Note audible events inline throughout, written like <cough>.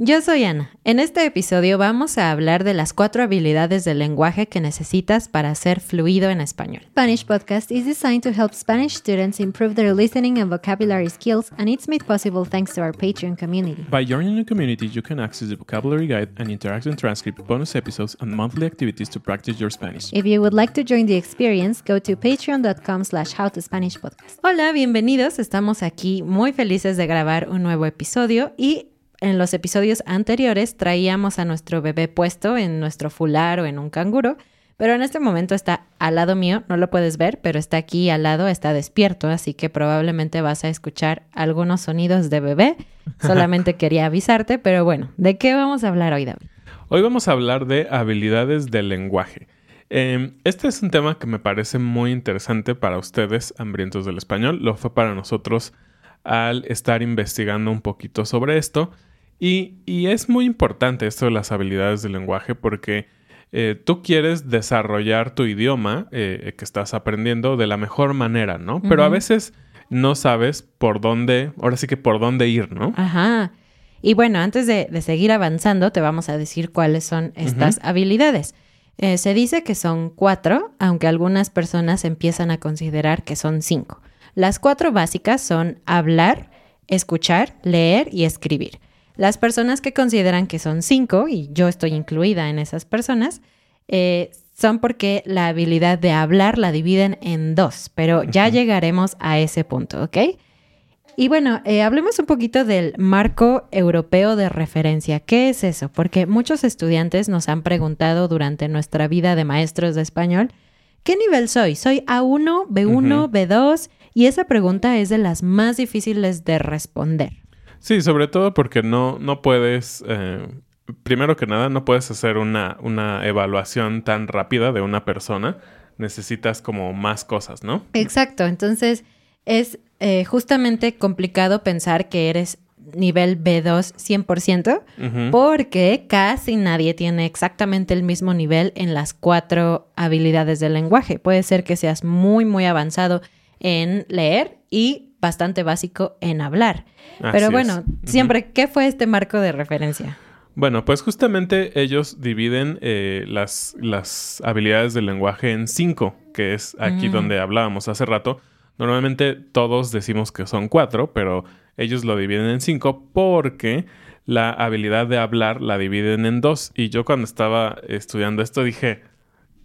Yo soy Ana. En este episodio vamos a hablar de las cuatro habilidades del lenguaje que necesitas para ser fluido en español. Spanish Podcast is designed to help Spanish students improve their listening and vocabulary skills, and it's made possible thanks to our Patreon community. By joining the community, you can access the vocabulary guide and interactive transcript, bonus episodes, and monthly activities to practice your Spanish. If you would like to join the experience, go to patreon.com slash howtospanishpodcast. Hola, bienvenidos. Estamos aquí muy felices de grabar un nuevo episodio y en los episodios anteriores traíamos a nuestro bebé puesto en nuestro fular o en un canguro, pero en este momento está al lado mío, no lo puedes ver, pero está aquí al lado, está despierto, así que probablemente vas a escuchar algunos sonidos de bebé. <laughs> Solamente quería avisarte, pero bueno, ¿de qué vamos a hablar hoy, David? Hoy vamos a hablar de habilidades del lenguaje. Eh, este es un tema que me parece muy interesante para ustedes, hambrientos del español. Lo fue para nosotros al estar investigando un poquito sobre esto. Y, es muy importante esto de las habilidades del lenguaje porque eh, tú quieres desarrollar tu idioma eh, que estás aprendiendo de la mejor manera, ¿no? Pero a veces no sabes por dónde, ahora sí que por dónde ir, ¿no? Ajá. Y bueno, antes de, seguir avanzando, te vamos a decir cuáles son estas habilidades. Eh, se dice que son cuatro, aunque algunas personas empiezan a considerar que son cinco. Las cuatro básicas son hablar, escuchar, leer y escribir. Las personas que consideran que son cinco, y yo estoy incluida en esas personas, eh, son porque la habilidad de hablar la dividen en dos, pero ya llegaremos a ese punto, ¿ok? Y bueno, eh, hablemos un poquito del marco europeo de referencia. ¿Qué es eso? Porque muchos estudiantes nos han preguntado durante nuestra vida de maestros de español, ¿qué nivel soy? ¿Soy A1, B1, B2? Y esa pregunta es de las más difíciles de responder. Sí, sobre todo porque no, no puedes, eh, primero que nada, no puedes hacer una, una evaluación tan rápida de una persona. Necesitas como más cosas, ¿no? Exacto, entonces es eh, justamente complicado pensar que eres nivel B2 100%, porque casi nadie tiene exactamente el mismo nivel en las cuatro habilidades del lenguaje. Puede ser que seas muy, muy avanzado en leer y bastante básico en hablar. Pero bueno, siempre, ¿qué fue este marco de referencia? Bueno, pues justamente ellos dividen eh, las, las habilidades del lenguaje en cinco, que es aquí mm. donde hablábamos hace rato. Normalmente todos decimos que son cuatro, pero ellos lo dividen en cinco porque la habilidad de hablar la dividen en dos. Y yo cuando estaba estudiando esto dije,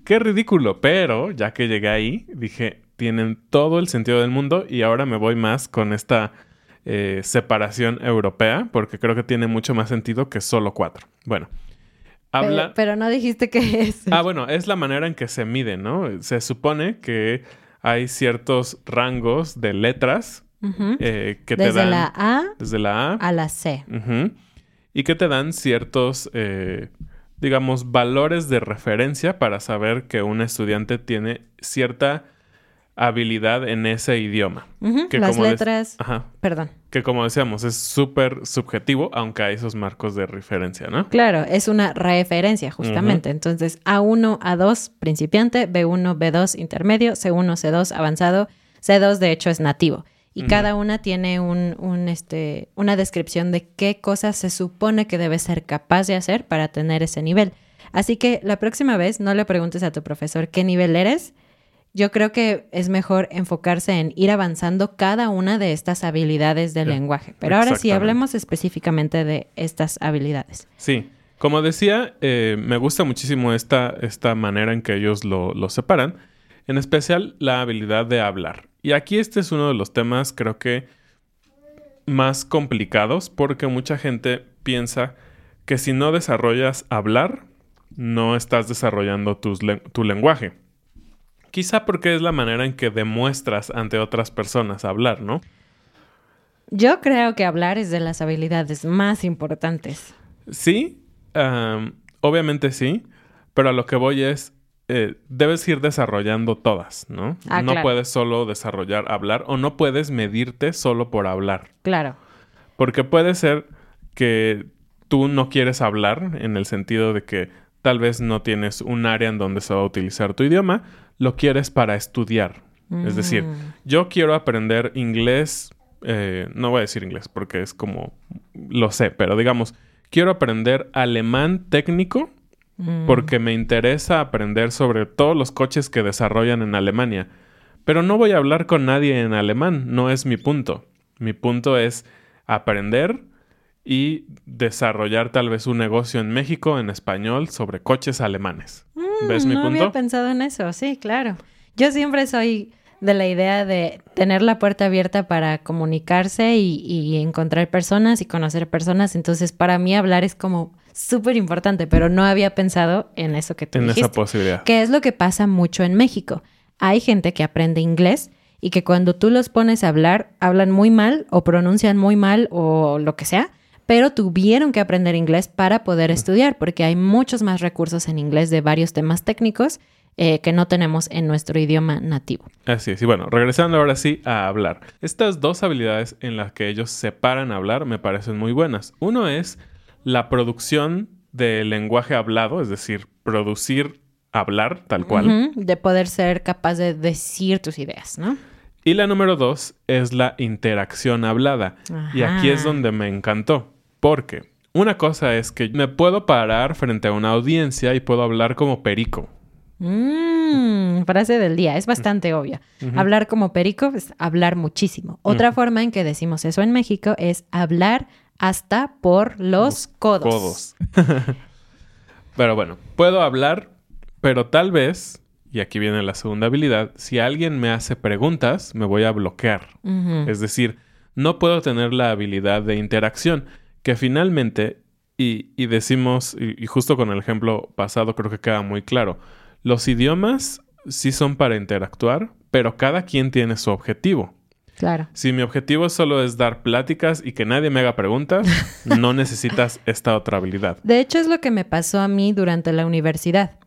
qué ridículo, pero ya que llegué ahí, dije, tienen todo el sentido del mundo y ahora me voy más con esta eh, separación europea porque creo que tiene mucho más sentido que solo cuatro. Bueno. Habla... Pero, no dijiste que es. Ah, bueno, es la manera en que se mide, ¿no? Se supone que hay ciertos rangos de letras eh, que desde te dan... la A desde la A a la C. y que te dan ciertos, eh, digamos, valores de referencia para saber que un estudiante tiene cierta habilidad en ese idioma. que Las letras. Ajá. Perdón. Que como decíamos, es súper subjetivo, aunque hay esos marcos de referencia, ¿no? Claro, es una referencia, justamente. Entonces, A1, A2, principiante, B1, B2, intermedio, C1, C2, avanzado. C2, de hecho, es nativo. Y cada una tiene un, un, este, una descripción de qué cosas se supone que debe ser capaz de hacer para tener ese nivel. Así que la próxima vez no le preguntes a tu profesor qué nivel eres, yo creo que es mejor enfocarse en ir avanzando cada una de estas habilidades del lenguaje. Pero ahora sí, hablemos específicamente de estas habilidades. Sí, como decía, eh, me gusta muchísimo esta, esta manera en que ellos lo, lo separan, en especial la habilidad de hablar. Y aquí este es uno de los temas, creo que, más complicados, porque mucha gente piensa que si no desarrollas hablar, no estás desarrollando tu lenguaje. Quizá porque es la manera en que demuestras ante otras personas hablar, ¿no? Yo creo que hablar es de las habilidades más importantes. Sí, obviamente sí, pero a lo que voy es, eh, debes ir desarrollando todas, ¿no? Ah, no puedes solo desarrollar hablar o no puedes medirte solo por hablar. Claro. Porque puede ser que tú no quieres hablar en el sentido de que tal vez no tienes un área en donde se va a utilizar tu idioma, lo quieres para estudiar. Es decir, Mm. yo quiero aprender inglés, eh, no voy a decir inglés porque es como, lo sé, pero digamos, quiero aprender alemán técnico Mm. porque me interesa aprender sobre todos los coches que desarrollan en Alemania. Pero no voy a hablar con nadie en alemán, no es mi punto. Mi punto es aprender y desarrollar tal vez un negocio en México en español sobre coches alemanes. ¿Ves mi no punto? había pensado en eso, sí, claro. Yo siempre soy de la idea de tener la puerta abierta para comunicarse y, y encontrar personas y conocer personas. Entonces, para mí hablar es como súper importante, pero no había pensado en eso que tú en dijiste. esa posibilidad. que es lo que pasa mucho en México. Hay gente que aprende inglés y que cuando tú los pones a hablar, hablan muy mal o pronuncian muy mal o lo que sea, pero tuvieron que aprender inglés para poder estudiar, porque hay muchos más recursos en inglés de varios temas técnicos eh, que no tenemos en nuestro idioma nativo. Así es. Y bueno, regresando ahora sí a hablar. Estas dos habilidades en las que ellos se paran a hablar me parecen muy buenas. Uno es la producción del lenguaje hablado, es decir, producir hablar tal cual. De poder ser capaz de decir tus ideas, ¿no? Y la número dos es la interacción hablada. Y aquí es donde me encantó. Porque una cosa es que me puedo parar frente a una audiencia y puedo hablar como perico. Mm, frase del día, es bastante obvia. Hablar como perico es hablar muchísimo. Otra forma en que decimos eso en México es hablar hasta por los, codos. Codos. <laughs> pero bueno, puedo hablar, pero tal vez, y aquí viene la segunda habilidad, si alguien me hace preguntas, me voy a bloquear. Es decir, no puedo tener la habilidad de interacción, que finalmente, y, y decimos, y, y justo con el ejemplo pasado creo que queda muy claro, los idiomas sí son para interactuar, pero cada quien tiene su objetivo. Claro. Si mi objetivo solo es dar pláticas y que nadie me haga preguntas, <laughs> no necesitas esta otra habilidad. De hecho, es lo que me pasó a mí durante la universidad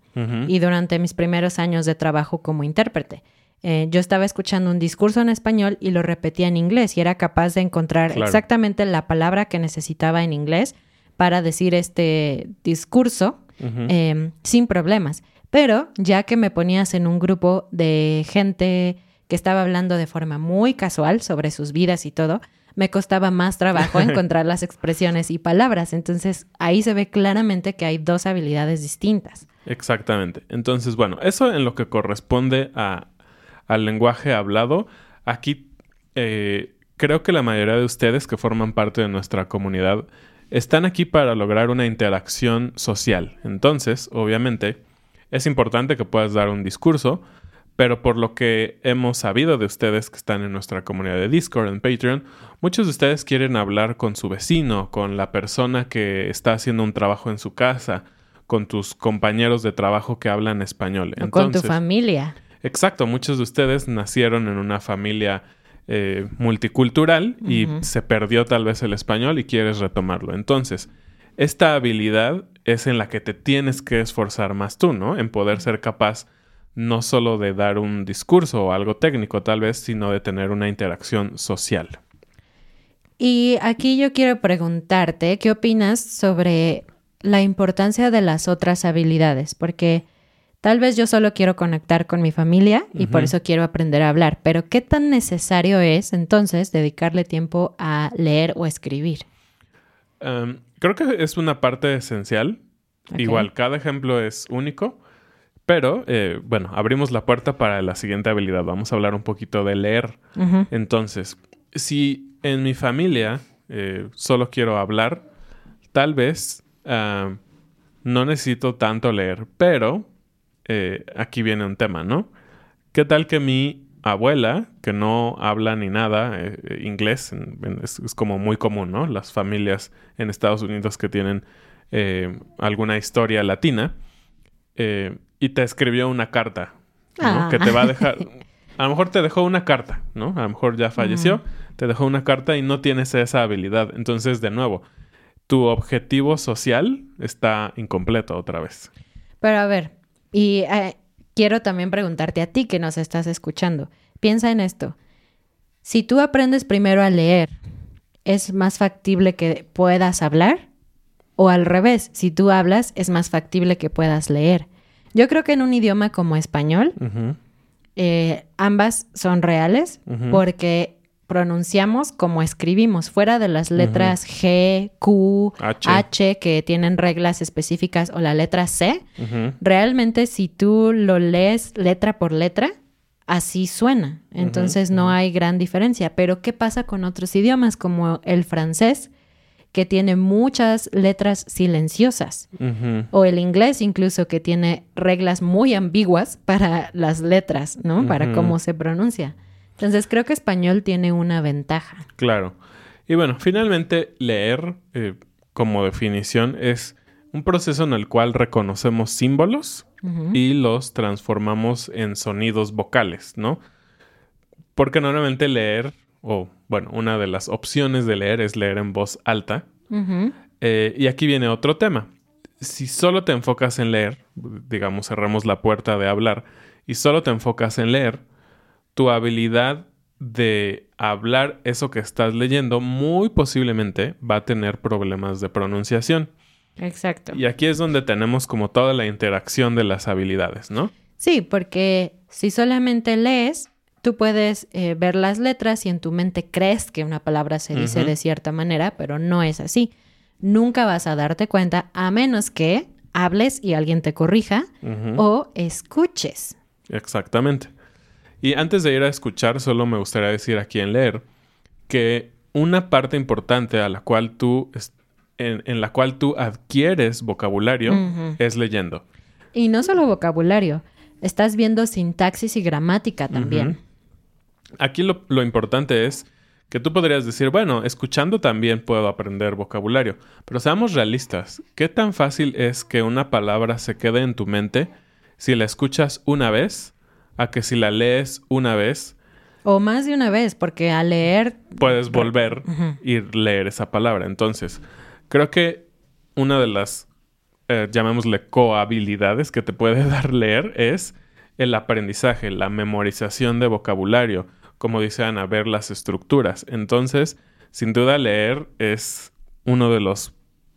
y durante mis primeros años de trabajo como intérprete. Eh, yo estaba escuchando un discurso en español y lo repetía en inglés y era capaz de encontrar Claro. exactamente la palabra que necesitaba en inglés para decir este discurso eh, sin problemas. Pero ya que me ponías en un grupo de gente que estaba hablando de forma muy casual sobre sus vidas y todo, me costaba más trabajo <laughs> encontrar las expresiones y palabras. Entonces ahí se ve claramente que hay dos habilidades distintas. Exactamente. Entonces, bueno, eso en lo que corresponde a, al lenguaje hablado. Aquí eh, creo que la mayoría de ustedes que forman parte de nuestra comunidad están aquí para lograr una interacción social. Entonces, obviamente, es importante que puedas dar un discurso, pero por lo que hemos sabido de ustedes que están en nuestra comunidad de Discord, en Patreon, muchos de ustedes quieren hablar con su vecino, con la persona que está haciendo un trabajo en su casa, con tus compañeros de trabajo que hablan español. O con tu Entonces, familia. Exacto, muchos de ustedes nacieron en una familia eh, multicultural y se perdió tal vez el español y quieres retomarlo. Entonces, esta habilidad es en la que te tienes que esforzar más tú, ¿no? En poder ser capaz no solo de dar un discurso o algo técnico tal vez, sino de tener una interacción social. Y aquí yo quiero preguntarte, ¿qué opinas sobre la importancia de las otras habilidades? Porque tal vez yo solo quiero conectar con mi familia y por eso quiero aprender a hablar, pero ¿qué tan necesario es entonces dedicarle tiempo a leer o escribir? Um, creo que es una parte esencial. Igual, cada ejemplo es único. Pero, eh, bueno, abrimos la puerta para la siguiente habilidad. Vamos a hablar un poquito de leer. Entonces, si en mi familia eh, solo quiero hablar, tal vez ah, no necesito tanto leer, pero eh, aquí viene un tema, ¿no? ¿Qué tal que mi abuela, que no habla ni nada eh, inglés, en- en- es, es como muy común, ¿no? Las familias en Estados Unidos que tienen eh, alguna historia latina, y te escribió una carta, ¿no? Ah. Que te va a dejar... <laughs> A lo mejor te dejó una carta, ¿no? A lo mejor ya falleció, te dejó una carta y no tienes esa habilidad. Entonces, de nuevo, tu objetivo social está incompleto otra vez. Pero a ver, y eh, quiero también preguntarte a ti que nos estás escuchando. Piensa en esto. Si tú aprendes primero a leer es más factible que puedas hablar o al revés, si tú hablas es más factible que puedas leer. Yo creo que en un idioma como español, eh, ambas son reales porque pronunciamos como escribimos, fuera de las letras G, Q, H. H. que tienen reglas específicas o la letra C. Realmente si tú lo lees letra por letra, así suena. Entonces no hay gran diferencia. Pero ¿qué pasa con otros idiomas como el francés, que tiene muchas letras silenciosas? O el inglés incluso que tiene reglas muy ambiguas para las letras, ¿no? Para cómo se pronuncia. Entonces creo que español tiene una ventaja. Claro. Y bueno, finalmente leer eh, como definición es un proceso en el cual reconocemos símbolos y los transformamos en sonidos vocales, ¿no? Porque normalmente leer, o bueno, una de las opciones de leer es leer en voz alta. Eh, y aquí viene otro tema. Si solo te enfocas en leer, digamos, cerramos la puerta de hablar, y solo te enfocas en leer, tu habilidad de hablar eso que estás leyendo muy posiblemente va a tener problemas de pronunciación. Exacto. Y aquí es donde tenemos como toda la interacción de las habilidades, ¿no? Sí, porque si solamente lees, tú puedes eh, ver las letras y en tu mente crees que una palabra se dice de cierta manera, pero no es así. Nunca vas a darte cuenta a menos que hables y alguien te corrija o escuches. Exactamente. Y antes de ir a escuchar, solo me gustaría decir aquí en leer que una parte importante a la cual tú en, en la cual tú adquieres vocabulario es leyendo. Y no solo vocabulario, estás viendo sintaxis y gramática también. Aquí lo, lo importante es que tú podrías decir, bueno, escuchando también puedo aprender vocabulario, pero seamos realistas, ¿qué tan fácil es que una palabra se quede en tu mente si la escuchas una vez a que si la lees una vez O más de una vez, porque al leer puedes volver Ujú. y leer esa palabra. Entonces, creo que una de las, eh, llamémosle, cohabilidades que te puede <laughs> dar leer es el aprendizaje, la memorización de vocabulario, como dice Ana, ver las estructuras. Entonces, sin duda, leer es uno de los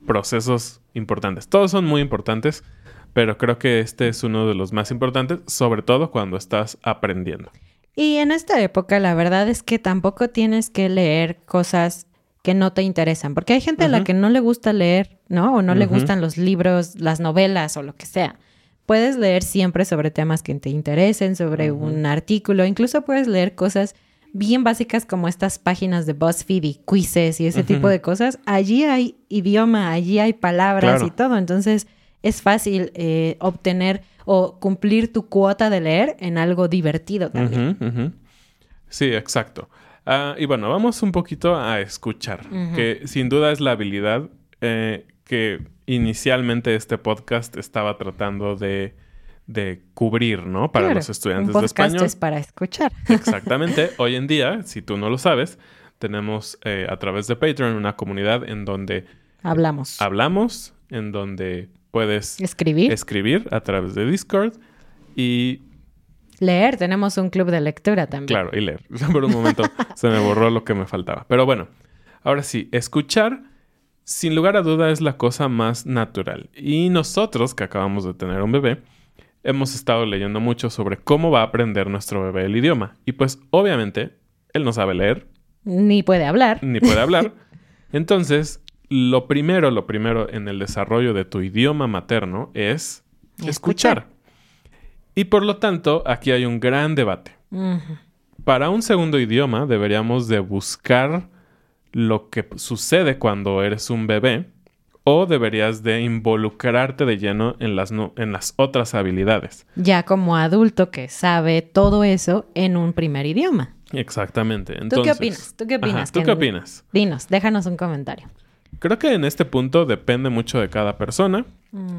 procesos importantes. Todos son muy importantes, pero creo que este es uno de los más importantes, sobre todo cuando estás aprendiendo. Y en esta época la verdad es que tampoco tienes que leer cosas que no te interesan, porque hay gente a la que no le gusta leer, ¿no? O no le gustan los libros, las novelas o lo que sea. Puedes leer siempre sobre temas que te interesen, sobre un artículo, incluso puedes leer cosas bien básicas como estas páginas de BuzzFeed y quizzes y ese tipo de cosas. Allí hay idioma, allí hay palabras Claro. y todo, entonces es fácil eh, obtener o cumplir tu cuota de leer en algo divertido también. Sí, exacto. Ah, y bueno, vamos un poquito a escuchar, que sin duda es la habilidad eh, que inicialmente este podcast estaba tratando de, de cubrir, ¿no? Para Claro, los estudiantes un de español. es para escuchar. <laughs> Exactamente. Hoy en día, si tú no lo sabes, tenemos eh, a través de Patreon una comunidad en donde Hablamos. hablamos, en donde puedes Escribir. escribir a través de Discord y Leer. Tenemos un club de lectura también. Claro, y leer. <laughs> Por un momento se me borró lo que me faltaba. Pero bueno, ahora sí, escuchar, sin lugar a duda, es la cosa más natural. Y nosotros, que acabamos de tener un bebé, hemos estado leyendo mucho sobre cómo va a aprender nuestro bebé el idioma. Y pues, obviamente, él no sabe leer, Ni puede hablar. ni puede hablar. <laughs> Entonces, lo primero, lo primero en el desarrollo de tu idioma materno es Escuchar. Y por lo tanto, aquí hay un gran debate. Para un segundo idioma deberíamos de buscar lo que sucede cuando eres un bebé o deberías de involucrarte de lleno en las, no- en las otras habilidades. Ya como adulto que sabe todo eso en un primer idioma. Exactamente. ¿Tú qué opinas? ¿Tú qué Ajá, opinas? ¿Tú qué opinas? Dinos, déjanos un comentario. Creo que en este punto depende mucho de cada persona,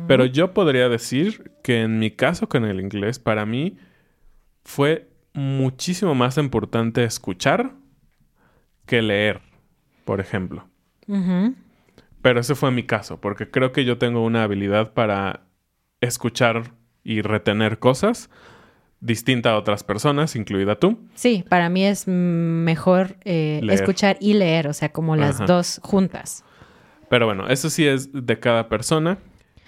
pero yo podría decir que en mi caso con el inglés, para mí fue muchísimo más importante escuchar que leer, por ejemplo. Pero ese fue mi caso, porque creo que yo tengo una habilidad para escuchar y retener cosas, distinta a otras personas, incluida tú. Sí, para mí es mm, mejor eh, escuchar y leer, o sea, como las Ajá. dos juntas. Pero bueno, eso sí es de cada persona.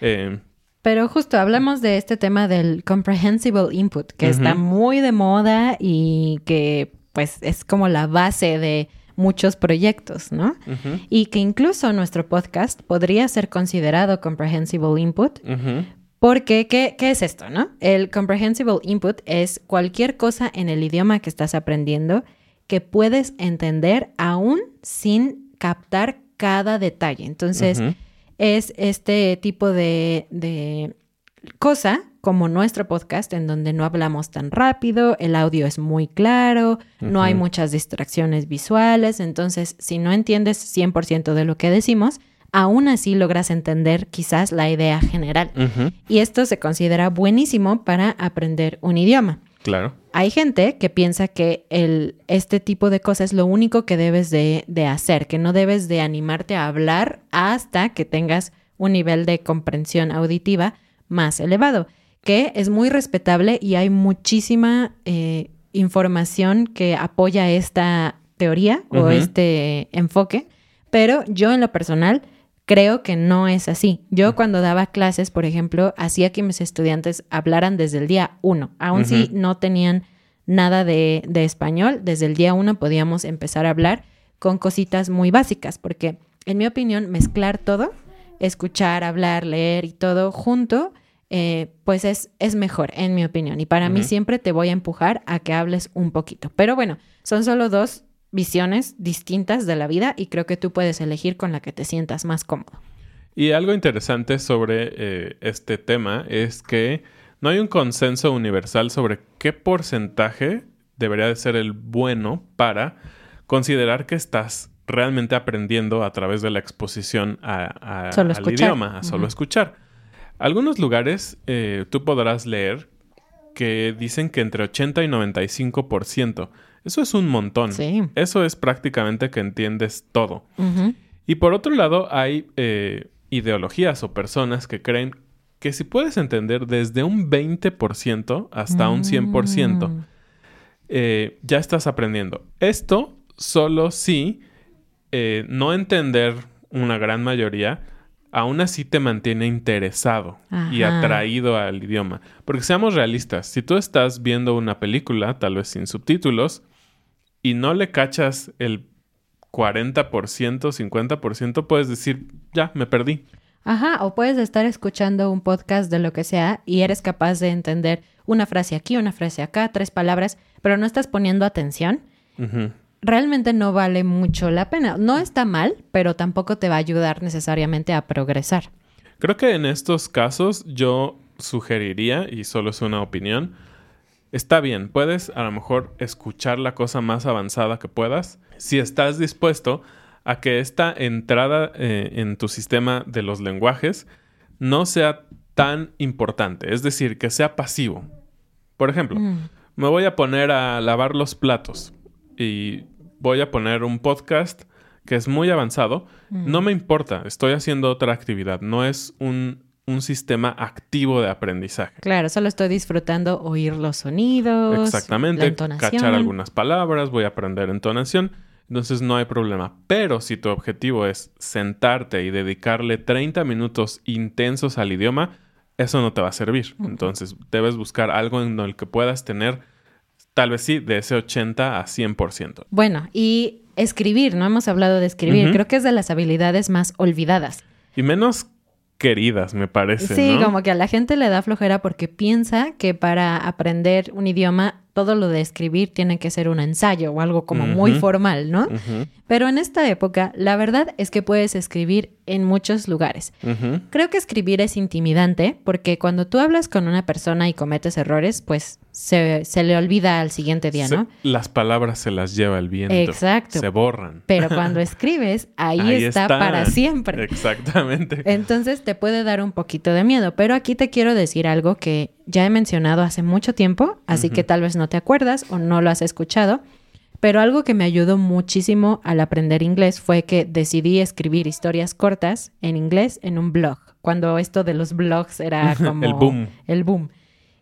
Eh, Pero justo hablamos de este tema del comprehensible input, que está muy de moda y que pues es como la base de muchos proyectos, ¿no? Y que incluso nuestro podcast podría ser considerado comprehensible input Porque, ¿qué, qué es esto, no? El comprehensible input es cualquier cosa en el idioma que estás aprendiendo que puedes entender aún sin captar cada detalle. Entonces, es este tipo de, de cosa como nuestro podcast en donde no hablamos tan rápido, el audio es muy claro, no hay muchas distracciones visuales, entonces si no entiendes 100% de lo que decimos, aún así logras entender quizás la idea general. Y esto se considera buenísimo para aprender un idioma. Claro. Hay gente que piensa que el, este tipo de cosas es lo único que debes de, de hacer, que no debes de animarte a hablar hasta que tengas un nivel de comprensión auditiva más elevado, que es muy respetable y hay muchísima eh, información que apoya esta teoría o este enfoque, pero yo en lo personal creo que no es así. Yo cuando daba clases, por ejemplo, hacía que mis estudiantes hablaran desde el día uno, aun si no tenían nada de, de español, desde el día uno podíamos empezar a hablar con cositas muy básicas, porque en mi opinión, mezclar todo, escuchar, hablar, leer y todo junto, eh, pues es, es mejor, en mi opinión. Y para mí siempre te voy a empujar a que hables un poquito. Pero bueno, son solo dos visiones distintas de la vida y creo que tú puedes elegir con la que te sientas más cómodo. Y algo interesante sobre eh, este tema es que no hay un consenso universal sobre qué porcentaje debería de ser el bueno para considerar que estás realmente aprendiendo a través de la exposición a, a- Solo al idioma, a solo escuchar. Algunos lugares eh, tú podrás leer que dicen que entre 80 y 95%. Eso es un montón. Sí. Eso es prácticamente que entiendes todo. Y por otro lado, hay eh, ideologías o personas que creen que si puedes entender desde un 20% hasta un 100%, Mm. eh, ya estás aprendiendo. Esto solo si eh, no entender una gran mayoría, aún así te mantiene interesado y atraído al idioma. Porque seamos realistas, si tú estás viendo una película, tal vez sin subtítulos, y no le cachas el 40%, 50%, puedes decir, ya, me perdí. Ajá, o puedes estar escuchando un podcast de lo que sea y eres capaz de entender una frase aquí, una frase acá, tres palabras, pero no estás poniendo atención. Realmente no vale mucho la pena. No está mal, pero tampoco te va a ayudar necesariamente a progresar. Creo que en estos casos yo sugeriría, y solo es una opinión, está bien, puedes a lo mejor escuchar la cosa más avanzada que puedas, si estás dispuesto a que esta entrada eh, en tu sistema de los lenguajes no sea tan importante, es decir, que sea pasivo. Por ejemplo, Mm. me voy a poner a lavar los platos y voy a poner un podcast que es muy avanzado. No me importa, estoy haciendo otra actividad, no es un, un sistema activo de aprendizaje. Claro, solo estoy disfrutando oír los sonidos, la Exactamente, entonación. cachar algunas palabras, voy a aprender entonación, entonces no hay problema. Pero si tu objetivo es sentarte y dedicarle 30 minutos intensos al idioma, eso no te va a servir. Entonces debes buscar algo en el que puedas tener, tal vez sí, de ese 80 a 100%. Bueno, y escribir, no hemos hablado de escribir. Creo que es de las habilidades más olvidadas. Y menos queridas, me parece. Sí, ¿no? como que a la gente le da flojera porque piensa que para aprender un idioma todo lo de escribir tiene que ser un ensayo o algo como muy formal, ¿no? Pero en esta época, la verdad es que puedes escribir en muchos lugares. Creo que escribir es intimidante porque cuando tú hablas con una persona y cometes errores, pues se, se le olvida al siguiente día, Se- ¿no? las palabras se las lleva el viento. Exacto. Se borran. Pero <laughs> cuando escribes, ahí, está, para siempre. Exactamente. Entonces te puede dar un poquito de miedo, pero aquí te quiero decir algo que ya he mencionado hace mucho tiempo, así que tal vez no te acuerdas o no lo has escuchado, pero algo que me ayudó muchísimo al aprender inglés fue que decidí escribir historias cortas en inglés en un blog, cuando esto de los blogs era <laughs> como El boom. El boom.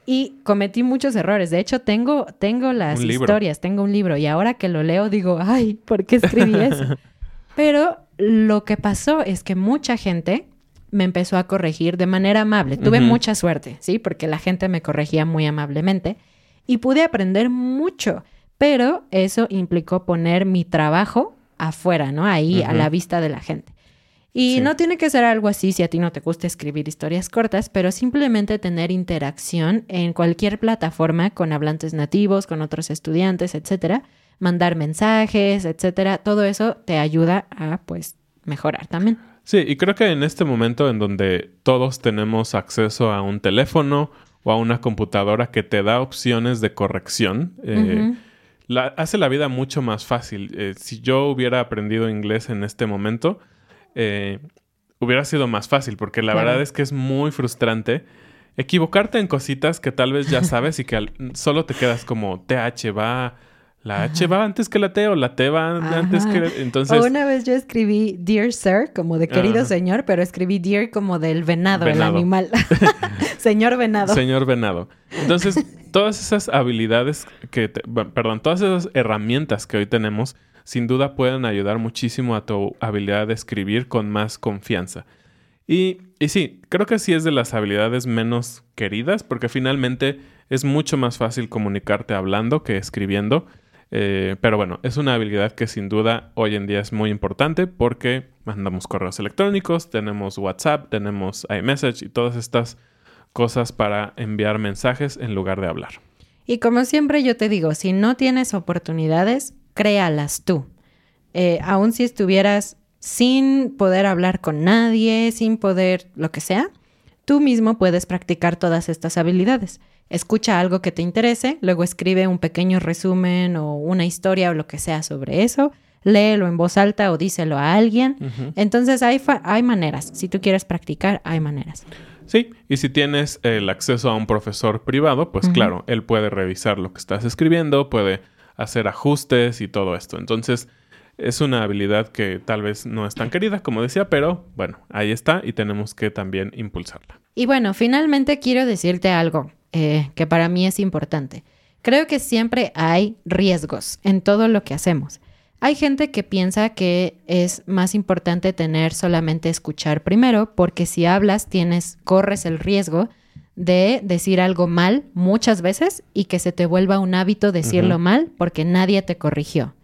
Y cometí muchos errores. De hecho, tengo, tengo las historias, tengo un libro y ahora que lo leo digo, ay, ¿por qué escribí eso? <laughs> Pero lo que pasó es que mucha gente me empezó a corregir de manera amable. Tuve mucha suerte, ¿sí? Porque la gente me corregía muy amablemente y pude aprender mucho, pero eso implicó poner mi trabajo afuera, ¿no? Ahí a la vista de la gente. Y Sí. no tiene que ser algo así si a ti no te gusta escribir historias cortas, pero simplemente tener interacción en cualquier plataforma con hablantes nativos, con otros estudiantes, etcétera, mandar mensajes, etcétera, todo eso te ayuda a pues mejorar también. Sí, y creo que en este momento en donde todos tenemos acceso a un teléfono o a una computadora que te da opciones de corrección, eh, la- hace la vida mucho más fácil. Eh, si yo hubiera aprendido inglés en este momento, eh, hubiera sido más fácil, porque la Claro. verdad es que es muy frustrante equivocarte en cositas que tal vez ya <laughs> sabes y que al- solo te quedas como TH va, la H va antes que la T o la T va antes que... Entonces... O una vez yo escribí Dear Sir, como de querido Ajá. señor, pero escribí Dear como del venado, el Venado. animal. <laughs> señor venado. Señor Venado. Entonces, todas esas habilidades que, te- bueno, perdón, todas esas herramientas que hoy tenemos, sin duda pueden ayudar muchísimo a tu habilidad de escribir con más confianza. Y, y sí, creo que sí es de las habilidades menos queridas, porque finalmente es mucho más fácil comunicarte hablando que escribiendo. Eh, pero bueno, es una habilidad que sin duda hoy en día es muy importante porque mandamos correos electrónicos, tenemos WhatsApp, tenemos iMessage y todas estas cosas para enviar mensajes en lugar de hablar. Y como siempre yo te digo, si no tienes oportunidades, créalas tú. Eh, aun si estuvieras sin poder hablar con nadie, sin poder lo que sea, tú mismo puedes practicar todas estas habilidades. Escucha algo que te interese, luego escribe un pequeño resumen o una historia o lo que sea sobre eso, léelo en voz alta o díselo a alguien. Entonces hay, hay maneras. Si tú quieres practicar, hay maneras. Sí, y si tienes el acceso a un profesor privado, pues claro, él puede revisar lo que estás escribiendo, puede hacer ajustes y todo esto. Entonces, es una habilidad que tal vez no es tan querida, como decía, pero bueno, ahí está y tenemos que también impulsarla. Y bueno, finalmente quiero decirte algo eh, que para mí es importante. Creo que siempre hay riesgos en todo lo que hacemos. Hay gente que piensa que es más importante tener solamente escuchar primero, porque si hablas tienes, corres el riesgo de decir algo mal muchas veces y que se te vuelva un hábito decirlo mal porque nadie te corrigió.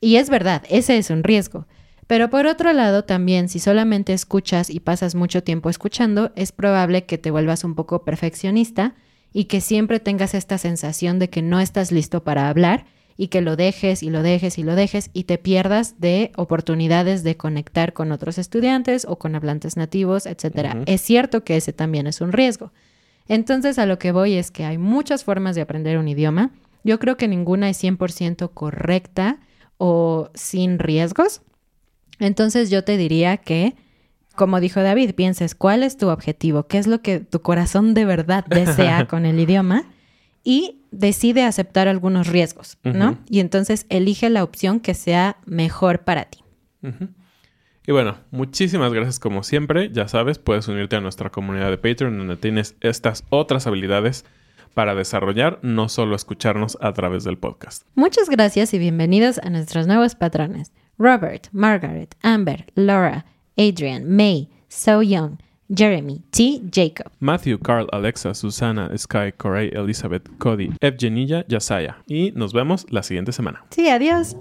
Y es verdad, ese es un riesgo. Pero por otro lado, también si solamente escuchas y pasas mucho tiempo escuchando, es probable que te vuelvas un poco perfeccionista y que siempre tengas esta sensación de que no estás listo para hablar y que lo dejes y lo dejes y lo dejes y te pierdas de oportunidades de conectar con otros estudiantes o con hablantes nativos, etcétera. Es cierto que ese también es un riesgo. Entonces a lo que voy es que hay muchas formas de aprender un idioma. Yo creo que ninguna es 100% correcta o sin riesgos. Entonces yo te diría que, como dijo David, pienses cuál es tu objetivo, qué es lo que tu corazón de verdad <laughs> desea con el idioma y decide aceptar algunos riesgos, ¿no? Y entonces elige la opción que sea mejor para ti. Y bueno, muchísimas gracias como siempre. Ya sabes, puedes unirte a nuestra comunidad de Patreon donde tienes estas otras habilidades para desarrollar, no solo escucharnos a través del podcast. Muchas gracias y bienvenidos a nuestros nuevos patrones. Robert, Margaret, Amber, Laura, Adrian, May, So Young, Jeremy, T. Jacob. Matthew, Carl, Alexa, Susana, Sky, Corey, Elizabeth, Cody, Evgenilla, Yasaya. Y nos vemos la siguiente semana. Sí, adiós.